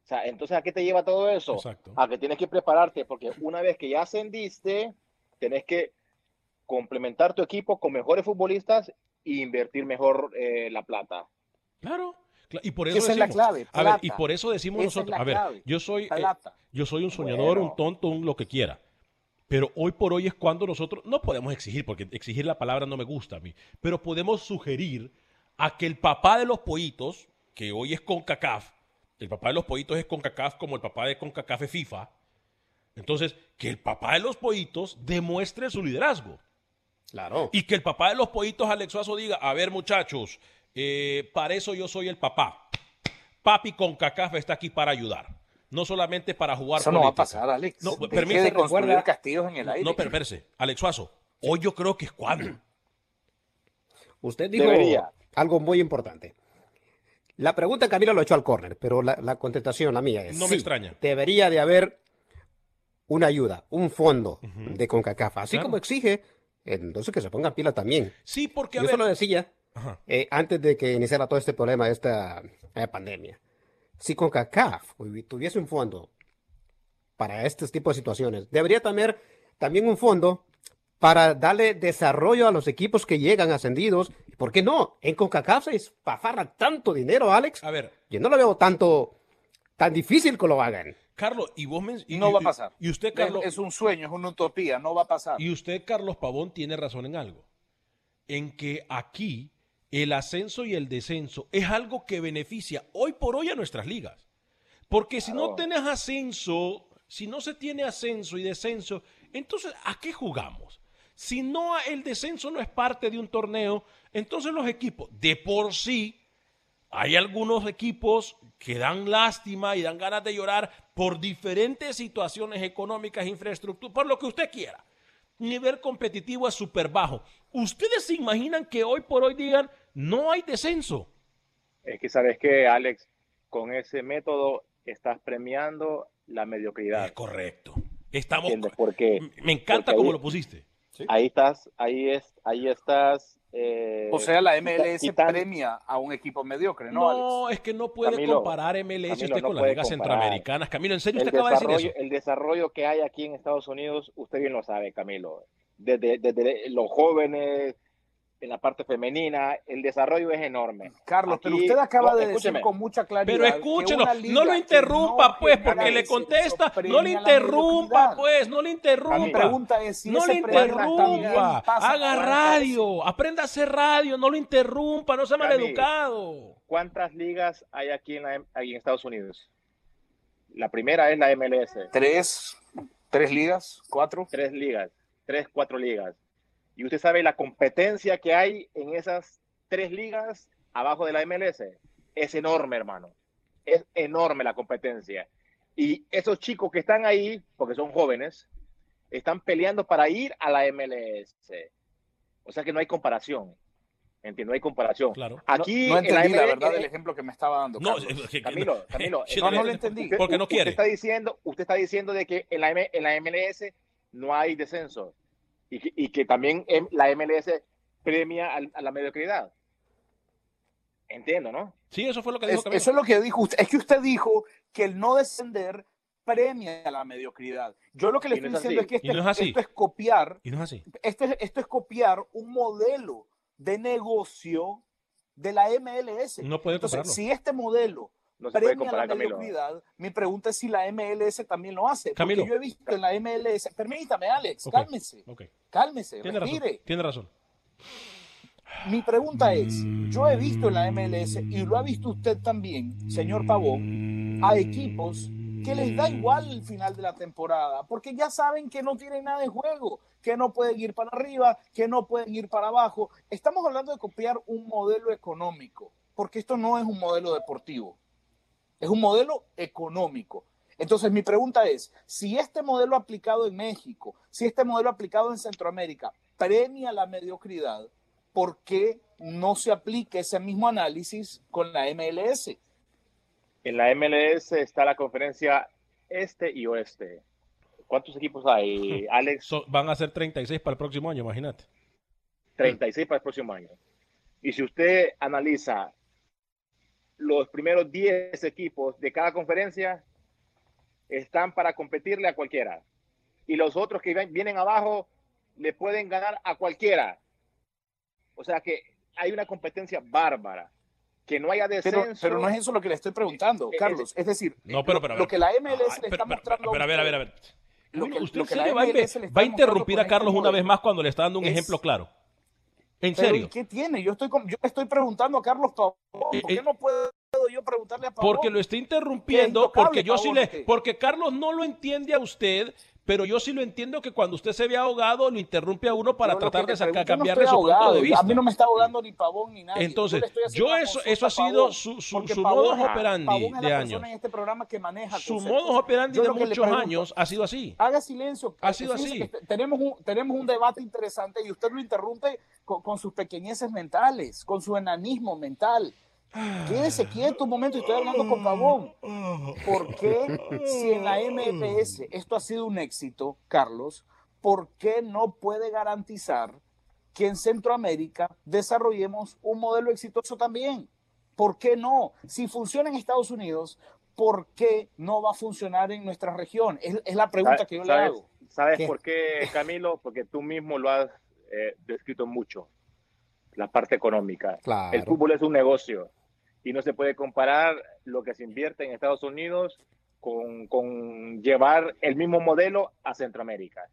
O sea, entonces, ¿a qué te lleva todo eso? A que tienes que prepararte, porque una vez que ya ascendiste, tienes que complementar tu equipo con mejores futbolistas e invertir mejor eh, la plata. Claro. Y por eso Esa decimos, es la clave. A ver, y por eso decimos nosotros, a ver, yo soy, eh, yo soy un soñador, un tonto, un lo que quiera. Pero hoy por hoy es cuando nosotros no podemos exigir, porque exigir la palabra no me gusta a mí, pero podemos sugerir a que el papá de los pollitos, que hoy es CONCACAF, el papá de los pollitos es CONCACAF como el papá de CONCACAF es FIFA, entonces que el papá de los pollitos demuestre su liderazgo. Claro. Y que el papá de los pollitos, Alex Suazo, diga, a ver muchachos, eh, para eso yo soy el papá. Papi con cacafa está aquí para ayudar. No solamente para jugar Eso no va a pasar, Alex. No, permite construir castillos en el aire. No, perverse. Alex Suazo, hoy yo creo que es cuando. Usted dijo algo muy importante. La pregunta Camila lo echó al córner, pero la, contestación, la mía es. No me extraña. Debería de haber una ayuda, un fondo de CONCACAF, así como exige, entonces que se ponga pila también. Sí, porque a Yo lo decía eh, antes de que iniciara todo este problema, esta eh, pandemia. Si CONCACAF tuviese un fondo para este tipo de situaciones, debería tener también un fondo para darle desarrollo a los equipos que llegan ascendidos. ¿Por qué no? En CONCACAF se espafarra tanto dinero, Alex. A ver. Yo no lo veo tanto, tan difícil que lo hagan. Carlos, y vos y, no va a pasar. Y usted, Carlos. Es, es, un sueño, es una utopía, no va a pasar. Y usted, Carlos Pavón, tiene razón en algo. En que aquí el ascenso y el descenso es algo que beneficia hoy por hoy a nuestras ligas. Porque si no tienes ascenso, si no se tiene ascenso y descenso, entonces ¿a qué jugamos? Si no el descenso no es parte de un torneo, entonces los equipos de por sí hay algunos equipos que dan lástima y dan ganas de llorar por diferentes situaciones económicas, infraestructura, por lo que usted quiera. Nivel competitivo es súper bajo. ¿Ustedes se imaginan que hoy por hoy digan, no hay descenso. Es que sabes que, Alex, con ese método estás premiando la mediocridad. Es correcto. Estamos. Porque me encanta cómo lo pusiste. Ahí estás, ahí es, ahí estás. Eh, o sea, la MLS premia a un equipo mediocre, ¿no? No, es que no puede comparar MLS usted con las ligas centroamericanas. Camilo, ¿en serio usted acaba de decir eso? El desarrollo que hay aquí en Estados Unidos, usted bien lo sabe, Camilo. desde los jóvenes, en la parte femenina, el desarrollo es enorme. Carlos, pero usted acaba de decir con mucha claridad. Pero escúchelo, no lo interrumpa, pues, porque le contesta. No le interrumpa, pues, no le interrumpa. Mi pregunta es si no le interrumpa. Haga radio, aprenda a hacer radio, no lo interrumpa, no sea maleducado. ¿Cuántas ligas hay aquí en, en Estados Unidos? La primera es la MLS. Tres, tres ligas, cuatro. Tres ligas, tres, cuatro ligas y usted sabe la competencia que hay en esas tres ligas abajo de la MLS. Es enorme, hermano. Es enorme la competencia. Y esos chicos que están ahí, porque son jóvenes, están peleando para ir a la MLS. O sea que no hay comparación. Entiendo, no hay comparación. Claro. Aquí, no, entendí la, verdad del ejemplo que me estaba dando. No, Camilo, Camilo, no, no, lo entendí. Porque no quiere. Usted está diciendo, usted está diciendo de que en la, en la MLS no hay descenso y que, también la MLS premia a, la mediocridad. Entiendo, ¿no? Sí, eso fue lo que dijo. eso es lo que dijo usted. Es que usted dijo que el no descender premia la mediocridad. Yo lo que le no estoy es diciendo así. es que no este- es así. esto es copiar, Y no es así. esto es, esto es copiar un modelo de negocio de la MLS. No puede Entonces, si este modelo No se puede premia la comparar, Camilo. mediocridad, mi pregunta es si la MLS también lo hace. Camilo. Porque yo he visto en la MLS, permítame Alex, cálmese, cálmese, Tiene razón. Tiene razón. Mi pregunta es, yo he visto en la MLS y lo ha visto usted también, señor Pavón, a equipos que les da igual el final de la temporada, porque ya saben que no tienen nada en juego, que no pueden ir para arriba, que no pueden ir para abajo. Estamos hablando de copiar un modelo económico, porque esto no es un modelo deportivo, es un modelo económico. Entonces mi pregunta es, si este modelo aplicado en México, si este modelo aplicado en Centroamérica premia la mediocridad, ¿por qué no se aplica ese mismo análisis con la MLS? En la MLS está la conferencia este y oeste. ¿Cuántos equipos hay, Alex? So- van a ser 36 para el próximo año, imagínate. 36 para el próximo año. Y si usted analiza los primeros 10 equipos de cada conferencia, están para competirle a cualquiera. Y los otros que vienen abajo le pueden ganar a cualquiera. O sea que hay una competencia bárbara. Que no haya descenso. Pero, pero no es eso lo que le estoy preguntando, Eh, Carlos. Es decir, No, pero, lo- pero, lo, que la MLS Ay, le está pero, mostrando. pero, a ver, a ver, a ver. Lo que- ¿Usted lo que va, a, MLS le está va a interrumpir a este Carlos una vez más cuando le está dando un es- ejemplo claro? ¿En Pero, serio? ¿y ¿Qué tiene? Yo estoy, yo estoy preguntando a Carlos Pavón. ¿Por Eh, qué eh, no puedo yo preguntarle a Pavón? Porque lo está interrumpiendo, porque yo sí le, porque Carlos no lo entiende a usted, pero yo sí lo entiendo que cuando usted se ve ahogado lo interrumpe a uno para Yo tratar de sacar, yo no cambiarle estoy su punto de vista. A mí no me está ahogando ni Pavón ni nadie. Entonces, yo una eso, eso ha sido Pavón, su, su, su modus operandi Pavón es la de persona años. en este programa que maneja Su modus operandi Yo de muchos pregunto, años ha sido así. Haga silencio. Ha sido así. tenemos, un, tenemos un debate interesante y usted lo interrumpe con, con sus pequeñeces mentales, con su enanismo mental. Quédese quieto un momento estoy hablando con Pavón. ¿Por qué, si en la MLS esto ha sido un éxito, Carlos, por qué no puede garantizar que en Centroamérica desarrollemos un modelo exitoso también? ¿Por qué no? Si funciona en Estados Unidos, ¿por qué no va a funcionar en nuestra región? Es, es la pregunta ¿Sabes- que yo le hago. ¿Sabes ¿Qué? por qué, Camilo? Porque tú mismo lo has eh, descrito mucho, la parte económica. Claro. El fútbol es un negocio y no se puede comparar lo que se invierte en Estados Unidos con, con llevar el mismo modelo a Centroamérica.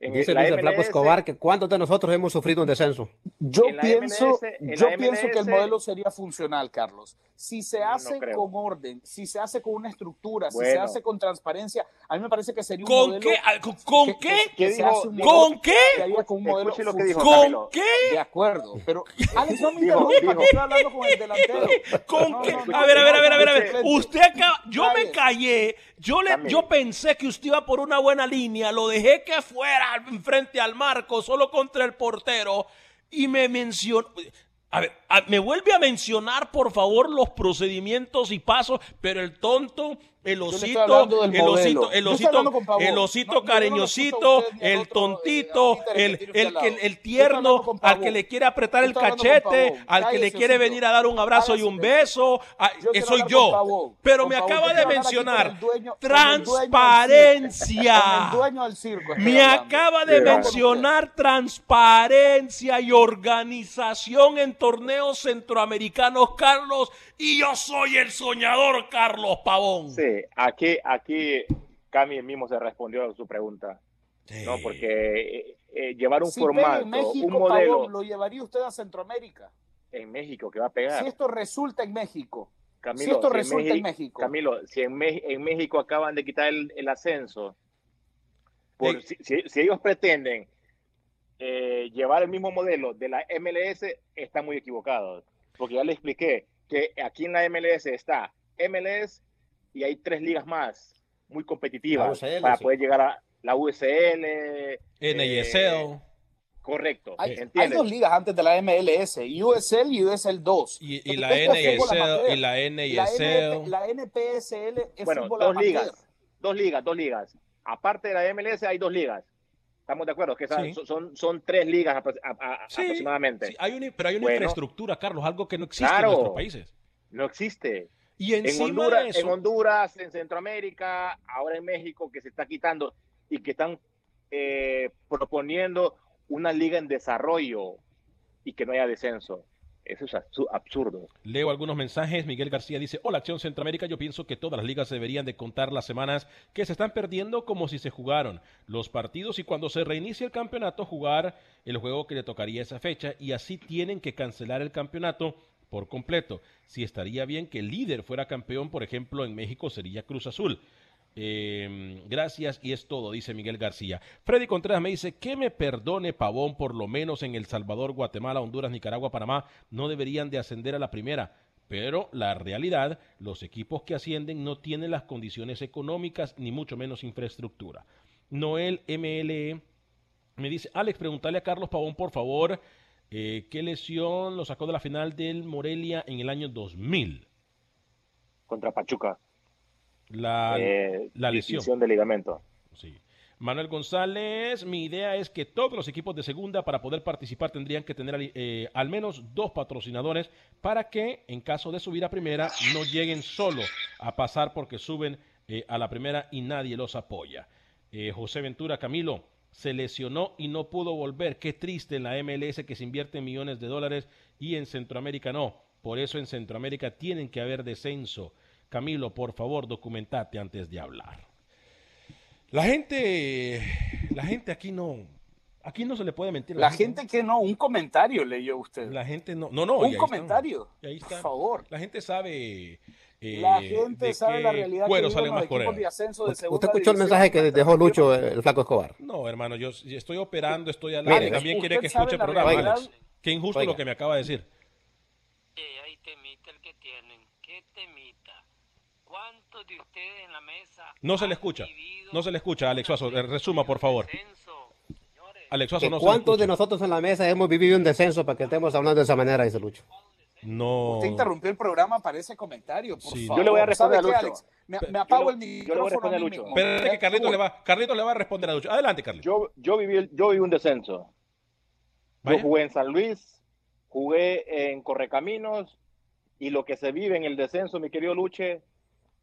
En Dice Luis el Flaco MLS, Escobar que cuántos de nosotros hemos sufrido un descenso. Yo pienso, MLS yo pienso que el modelo sería funcional, Carlos. Si se No hace creo. con orden, si se hace con una estructura, si se Bueno. hace con transparencia, a mí me parece que sería un ¿Con modelo. qué? ¿Con- ¿Con que- qué? que- que ¿Qué se dijo- modelo ¿Con qué? con lo que dijo. ¿Con qué? De acuerdo, pero Alex, no me interrumpa, estoy hablando con el delantero. ¿Con No, qué? no, no, a ver, a ver, a ver, a ver, a ver. Usted acaba, yo me callé, yo le, yo pensé que usted iba por una buena línea, lo dejé que fuera frente al marco, solo contra el portero, y me mencionó. A ver, me vuelve a mencionar, por favor, los procedimientos y pasos, pero el tonto, el osito, el osito, el osito, el osito cariñosito, el tontito, el, el, el, tierno, al que le quiere apretar el cachete, al que le quiere venir a dar un abrazo y un beso, a- Yo quiero soy yo. Pero me acaba de mencionar transparencia. el dueño del circo. estoy Me acaba de mencionar transparencia y organización en torneos centroamericanos, Carlos, y yo soy el soñador, Carlos Pavón. Sí, aquí, aquí Cami mismo se respondió a su pregunta, ¿no? Porque eh, eh, llevar un pega formato, en México, un modelo Pavón, lo llevaría usted a Centroamérica. en México que va a pegar. Si esto resulta en México. Camilo, si esto en resulta en México. Camilo, si en, en México acaban de quitar el, el ascenso, por- si, si- si ellos pretenden eh, llevar el mismo modelo de la MLS, están muy equivocados. Porque ya le expliqué que aquí en la MLS está MLS y hay tres ligas más muy competitivas para sí. poder llegar a la USL. NISL. correcto, Hay, dos ligas antes de la MLS, USL y USL 2. Y, y la amateur. y la La, NISL. NP la NPSL es Bueno, fútbol dos amateur. ligas, dos ligas, dos ligas. Aparte de la MLS hay dos ligas. ¿Estamos de acuerdo? Que Sí. son- son, son tres ligas apro- a- a- Sí, aproximadamente. sí, hay una, pero hay una Bueno. infraestructura, Carlos, algo que no existe Claro. en nuestros países. No existe. Y en Honduras, en Honduras, en Centroamérica, ahora en México, que se está quitando y que están eh, proponiendo una liga en desarrollo y que no haya descenso. Eso es absurdo. Leo algunos mensajes. Miguel García dice, hola Acción Centroamérica, yo pienso que todas las ligas deberían de contar las semanas que se están perdiendo como si se jugaron los partidos y cuando se reinicie el campeonato jugar el juego que le tocaría esa fecha y así tienen que cancelar el campeonato por completo. Si estaría bien que el líder fuera campeón, por ejemplo, en México sería Cruz Azul. Eh, gracias y es todo, dice Miguel García. Freddy Contreras me dice que me perdone Pavón, por lo menos en El Salvador, Guatemala, Honduras, Nicaragua, Panamá, no deberían de ascender a la primera. Pero la realidad, los equipos que ascienden no tienen las condiciones económicas ni mucho menos infraestructura. Noel MLE me dice, Alex, preguntarle a Carlos Pavón, por favor, eh, ¿qué lesión lo sacó de la final del Morelia en el año 2000? Contra Pachuca. La, eh, la lesión. de ligamento. Sí. Manuel González, mi idea es que todos los equipos de segunda para poder participar tendrían que tener eh, al menos dos patrocinadores para que en caso de subir a primera no lleguen solo a pasar porque suben eh, a la primera y nadie los apoya. José Ventura Camilo se lesionó y no pudo volver. Qué triste en la MLS que se invierte millones de dólares y en Centroamérica no. Por eso en Centroamérica tienen que haber descenso. Camilo, por favor, documentate antes de hablar. La gente, la gente aquí no, aquí no se le puede mentir. La, gente, que no, un comentario leyó usted. La gente no, no, no. Un comentario, ahí está. por favor. La gente sabe. Eh, la gente sabe la realidad que sale más de ascenso de ¿Usted escuchó el mensaje que dejó Lucho, el flaco Escobar? No, hermano, yo estoy operando, estoy al aire. También quiere que escuche el programa, Alex. Qué injusto lo que me acaba de decir. de ustedes en la mesa no se le escucha. No se le escucha, Alex Suazo. Resuma, por favor. Alex Suazo, no ¿Cuántos de nosotros en la mesa hemos vivido un descenso para que estemos hablando de esa manera, dice Lucho? No. Usted interrumpió el programa para ese comentario, por favor. Yo le voy a responder a Lucho. Me, me, apago el micrófono. Yo a Lucho. Espérate que Carlito le, va, Carlito le va a responder a Lucho. Adelante, Carlito. Yo, yo, viví, yo viví un descenso. Yo jugué en San Luis, jugué en Correcaminos, y lo que se vive en el descenso, mi querido Luche,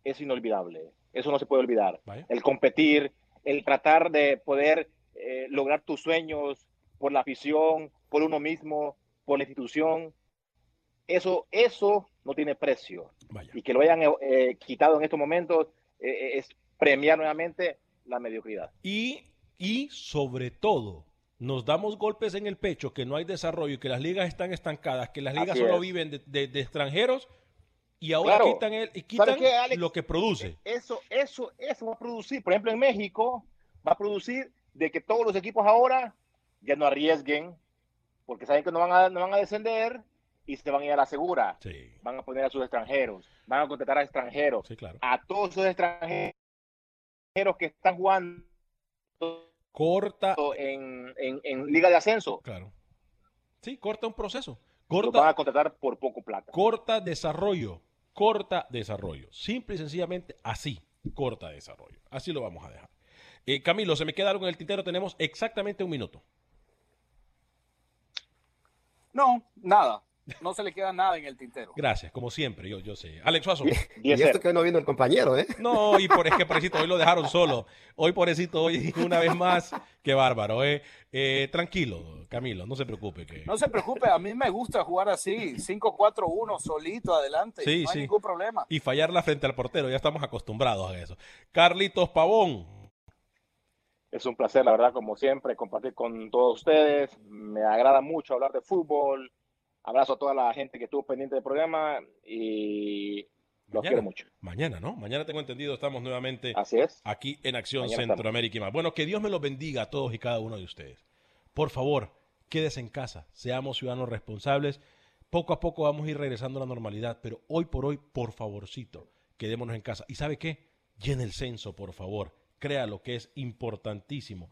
es inolvidable. Eso no se puede olvidar. El competir, el tratar de poder eh, lograr tus sueños por la afición, por uno mismo, por la institución. Eso, eso no tiene precio. Y que lo hayan eh, quitado en estos momentos eh, es premiar nuevamente la mediocridad. Y, y sobre todo, nos damos golpes en el pecho que no hay desarrollo que las ligas están estancadas, que las ligas solo viven de, de extranjeros y ahora quitan, el, y quitan lo que produce. Eso, eso, eso va a producir. Por ejemplo, en México va a producir de que todos los equipos ahora ya no arriesguen, porque saben que no van a, no van a descender y se van a ir a la segura. Van a poner a sus extranjeros, van a contratar a extranjeros. A todos esos extranjeros que están jugando corta en, en, Liga de Ascenso. Claro. Sí, corta un proceso. Corta, van a contratar por poco plata. Corta desarrollo corta desarrollo. Simple y sencillamente así, corta desarrollo. Así lo vamos a dejar. Eh, Camilo, se me queda algo en el tintero, tenemos exactamente un minuto. No, nada. No se le queda nada en el tintero. Gracias, como siempre, yo, yo sé. Alex Suazo. Y, esto que no vino el compañero, ¿eh? No, y por es que pobrecito, hoy lo dejaron solo. Hoy, pobrecito, hoy una vez más, qué bárbaro, ¿eh? eh tranquilo, Camilo, no se preocupe. Que... No se preocupe, a mí me gusta jugar así, 5-4-1, solito, adelante. Sí, no hay ningún problema. Y fallarla frente al portero, ya estamos acostumbrados a eso. Carlitos Pavón. Es un placer, la verdad, como siempre, compartir con todos ustedes. Me agrada mucho hablar de fútbol Abrazo a toda la gente que estuvo pendiente del programa y los quiero mucho. Mañana, ¿no? Mañana tengo entendido, estamos nuevamente Así es. aquí en Acción Centroamérica y más. Bueno, que Dios me los bendiga a todos y cada uno de ustedes. Por favor, quédese en casa, seamos ciudadanos responsables. Poco a poco vamos a ir regresando a la normalidad, pero hoy por hoy, por favorcito, quedémonos en casa. ¿Y sabe qué? Llene el censo, por favor. Crea lo que es importantísimo.